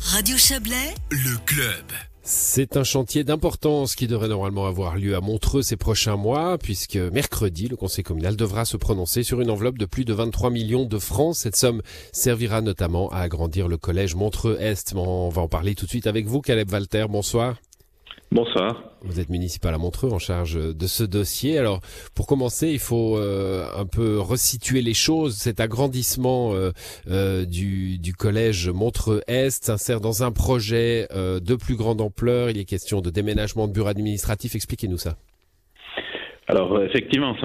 Radio Chablais, le club. C'est un chantier d'importance qui devrait normalement avoir lieu à Montreux ces prochains mois, puisque mercredi, le conseil communal devra se prononcer sur une enveloppe de plus de 23 millions de francs. Cette somme servira notamment à agrandir le collège Montreux-Est. On va en parler tout de suite avec vous, Caleb Walter. Bonsoir. Bonsoir. Vous êtes municipal à Montreux en charge de ce dossier. Alors, pour commencer, il faut euh, un peu resituer les choses. Cet agrandissement euh, euh, du, du, collège Montreux-Est s'insère dans un projet de plus grande ampleur. Il est question de déménagement de bureau administratif. Expliquez-nous ça. Alors, effectivement,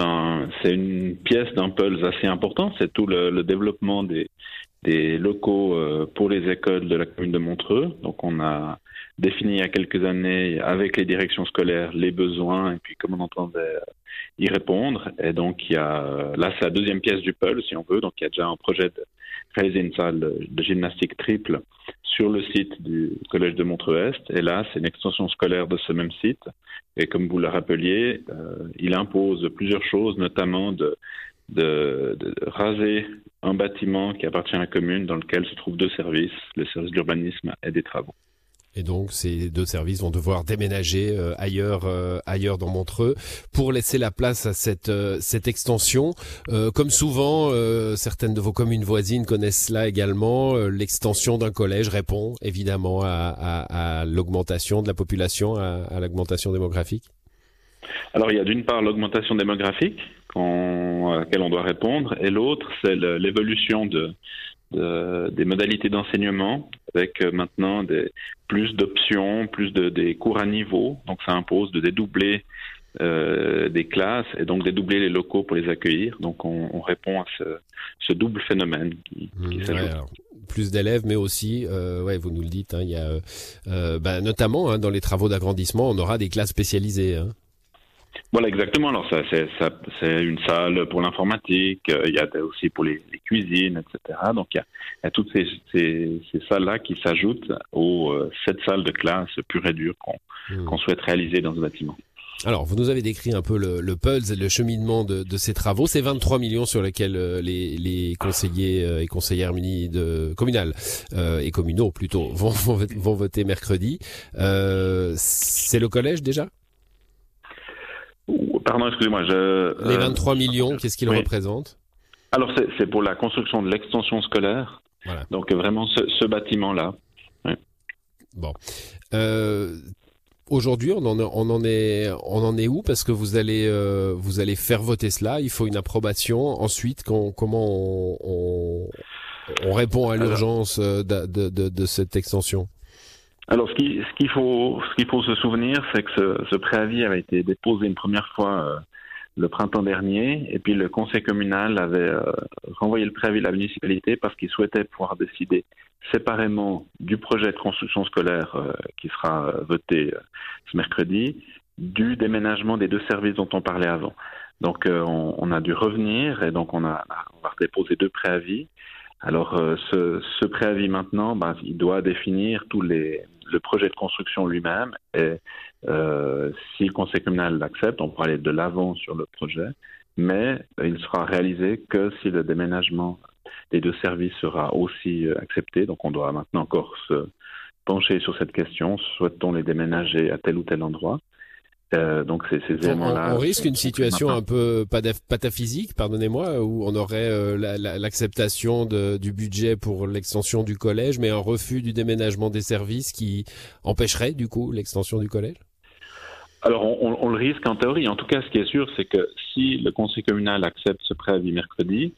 c'est une pièce d'un puzzle assez important. C'est tout le, le, développement des, des locaux pour les écoles de la commune de Montreux. Donc, on a défini il y a quelques années avec les directions scolaires les besoins et puis comment on entendait y répondre. Et donc, il y a, là, c'est la deuxième pièce du puzzle, si on veut. Donc, il y a déjà un projet de réaliser une salle de gymnastique triple sur le site du collège de Montreux-Est. Et là, c'est une extension scolaire de ce même site. Et comme vous le rappeliez, euh, il impose plusieurs choses, notamment de, raser un bâtiment qui appartient à la commune dans lequel se trouvent deux services, le service d'urbanisme et des travaux. Et donc ces deux services vont devoir déménager euh, ailleurs, euh, ailleurs dans Montreux pour laisser la place à cette euh, cette extension. comme souvent, certaines de vos communes voisines connaissent cela également. L'extension d'un collège répond évidemment à, à, à l'augmentation de la population, à, à l'augmentation démographique. Alors il y a d'une part l'augmentation démographique à laquelle on doit répondre, et l'autre c'est l'évolution de des modalités d'enseignement avec euh, maintenant des, plus d'options, plus de des cours à niveau. Donc ça impose de dédoubler euh, des classes et donc dédoubler les locaux pour les accueillir. Donc on, on répond à ce, ce, double phénomène qui, qui mmh, s'ajoute. plus d'élèves, mais aussi, euh, ouais, vous nous le dites, hein, il y a, euh, bah, notamment hein, dans les travaux d'agrandissement, on aura des classes spécialisées. Hein. Voilà, exactement. Alors, ça, c'est, ça, c'est une salle pour l'informatique, euh, il y a aussi pour les, les cuisines, etc. Donc, il y a, il y a toutes ces, ces, ces, salles-là qui s'ajoutent aux euh, sept salles de classe pure et dure qu'on, mmh. qu'on souhaite réaliser dans ce bâtiment. Alors, vous nous avez décrit un peu le, le puzzle, le cheminement de, de, ces travaux. Ces 23 millions sur lesquels euh, les, les conseillers et conseillères munis de communales euh, et communaux plutôt vont, vont, vont voter mercredi. Euh, c'est le collège déjà? Pardon, excusez-moi. Je, Les 23 euh, millions, qu'est-ce qu'ils oui. représentent Alors, c'est pour la construction de l'extension scolaire. Voilà. Donc, vraiment, ce, ce bâtiment-là. Oui. Bon. Euh, Aujourd'hui, on en, on en est, on en est où? Parce que vous allez, euh, vous allez faire voter cela. Il faut une approbation. Ensuite, quand, comment on, on, on, répond à l'urgence de, de, de, de cette extension? Alors, ce qu'il faut, faut se souvenir, c'est que ce, préavis avait été déposé une première fois euh, le printemps dernier, et puis le conseil communal avait euh, renvoyé le préavis à la municipalité parce qu'il souhaitait pouvoir décider séparément du projet de construction scolaire euh, qui sera voté ce mercredi, du déménagement des deux services dont on parlait avant. Donc, on, a dû revenir, et donc on a, on va déposer deux préavis. Alors, ce, ce préavis maintenant, ben, il doit définir tous les le projet de construction lui-même et euh, si le conseil communal l'accepte, on pourra aller de l'avant sur le projet, mais il sera réalisé que si le déménagement des deux services sera aussi euh, accepté. Donc on doit maintenant encore se pencher sur cette question. Souhaite-t-on les déménager à tel ou tel endroit euh, donc c'est ces éléments-là. On, on, risque une situation un peu pataphysique, pardonnez-moi, où on aurait euh, l'acceptation la, du budget pour l'extension du collège, mais un refus du déménagement des services qui empêcherait du coup l'extension du collège? Alors on, on, le risque en théorie. En tout cas, ce qui est sûr, c'est que si le conseil communal accepte ce préavis mercredi,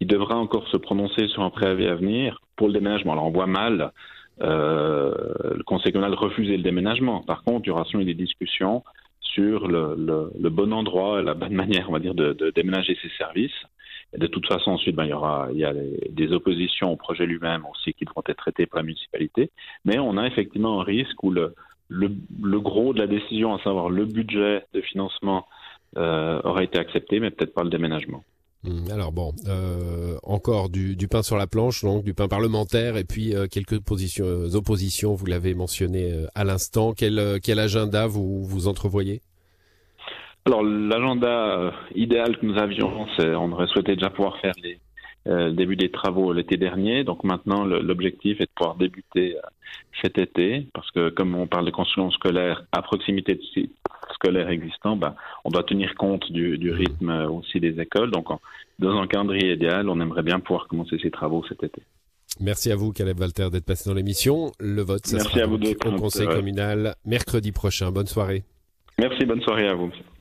il devra encore se prononcer sur un préavis à venir pour le déménagement. Alors on voit mal euh, le conseil communal refuser le déménagement. Par contre, il y aura sûrement des discussions sur le, le, bon endroit la bonne manière, on va dire, de, déménager ces services. De toute façon, ensuite, ben, il y aura il y a des oppositions au projet lui-même aussi qui devront être traitées par la municipalité. Mais on a effectivement un risque où le, le, le gros de la décision, à savoir le budget de financement, euh, aura été accepté, mais peut-être pas le déménagement. Mmh, alors bon, euh, encore du, pain sur la planche, donc du pain parlementaire, et puis euh, quelques euh, oppositions, vous l'avez mentionné à l'instant. Quel, quel, agenda vous, vous entrevoyez? Alors l'agenda idéal que nous avions, c'est on aurait souhaité déjà pouvoir faire les, le début des travaux l'été dernier. Donc maintenant, l'objectif est de pouvoir débuter cet été, parce que comme on parle de construction scolaire à proximité de sites scolaires existants, bah, on doit tenir compte du, du, rythme aussi des écoles. Donc dans un calendrier idéal, on aimerait bien pouvoir commencer ces travaux cet été. Merci à vous, Caleb Walter, d'être passé dans l'émission. Le vote, ça Merci sera à vous au Conseil communal mercredi prochain. Bonne soirée. Merci, bonne soirée à vous.